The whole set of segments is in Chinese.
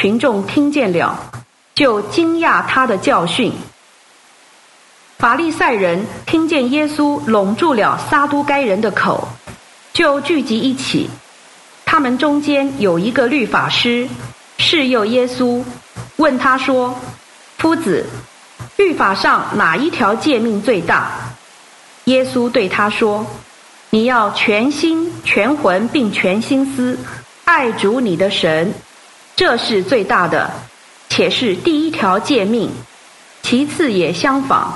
群众听见了，就惊讶他的教训。法利赛人听见耶稣拢住了撒都该人的口，就聚集一起。他们中间有一个律法师，试诱耶稣，问他说：“夫子，律法上哪一条诫命最大？”耶稣对他说：“你要全心、全魂并全心思爱主你的神，这是最大的，且是第一条诫命。其次也相仿。”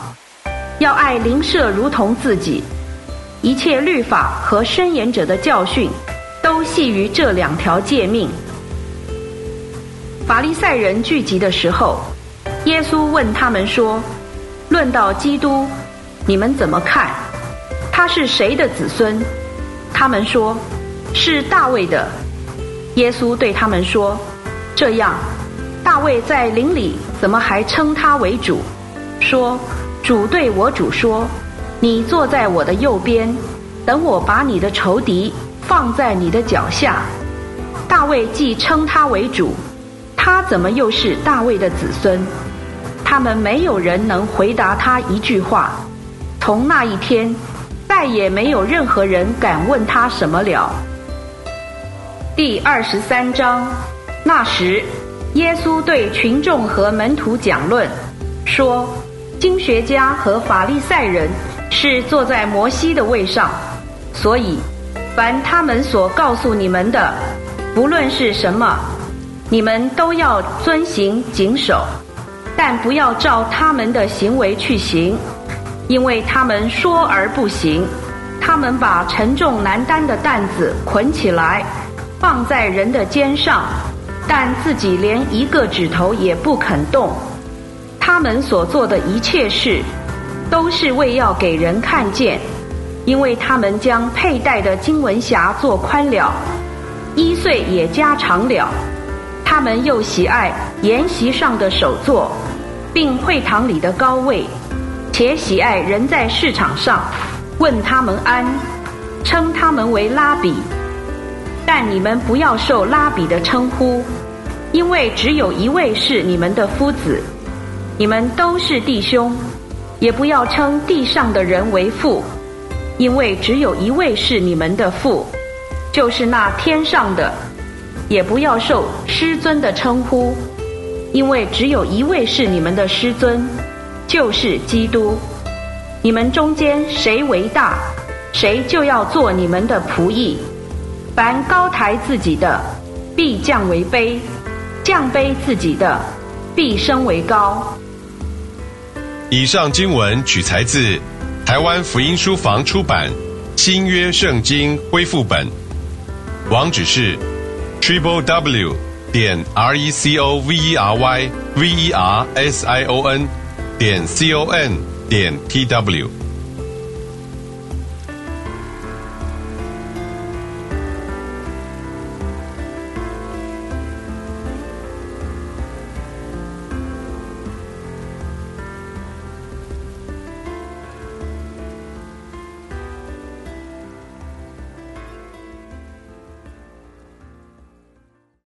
要爱邻舍如同自己，一切律法和申言者的教训，都系于这两条诫命。法利赛人聚集的时候，耶稣问他们说：“论到基督，你们怎么看？他是谁的子孙？”他们说：“是大卫的。”耶稣对他们说：“这样，大卫在林里怎么还称他为主？说。”主对我主说：“你坐在我的右边，等我把你的仇敌放在你的脚下。”大卫既称他为主，他怎么又是大卫的子孙？他们没有人能回答他一句话。从那一天，再也没有任何人敢问他什么了。第二十三章，那时，耶稣对群众和门徒讲论，说。经学家和法利赛人是坐在摩西的位上，所以凡他们所告诉你们的，不论是什么，你们都要遵行谨守，但不要照他们的行为去行，因为他们说而不行。他们把沉重难担的担子捆起来，放在人的肩上，但自己连一个指头也不肯动。他们所做的一切事，都是为要给人看见，因为他们将佩戴的金文匣做宽了，衣穗也加长了。他们又喜爱筵席上的首座，并会堂里的高位，且喜爱人在市场上问他们安，称他们为拉比。但你们不要受拉比的称呼，因为只有一位是你们的夫子。你们都是弟兄，也不要称地上的人为父，因为只有一位是你们的父，就是那天上的；也不要受师尊的称呼，因为只有一位是你们的师尊，就是基督。你们中间谁为大，谁就要做你们的仆役。凡高抬自己的，必降为卑；降卑自己的，必升为高。以上经文取材自台湾福音书房出版《新约圣经恢复本》，网址是 triple w 点 r e c o v e r y v e r s i o n 点 c o n 点 t w。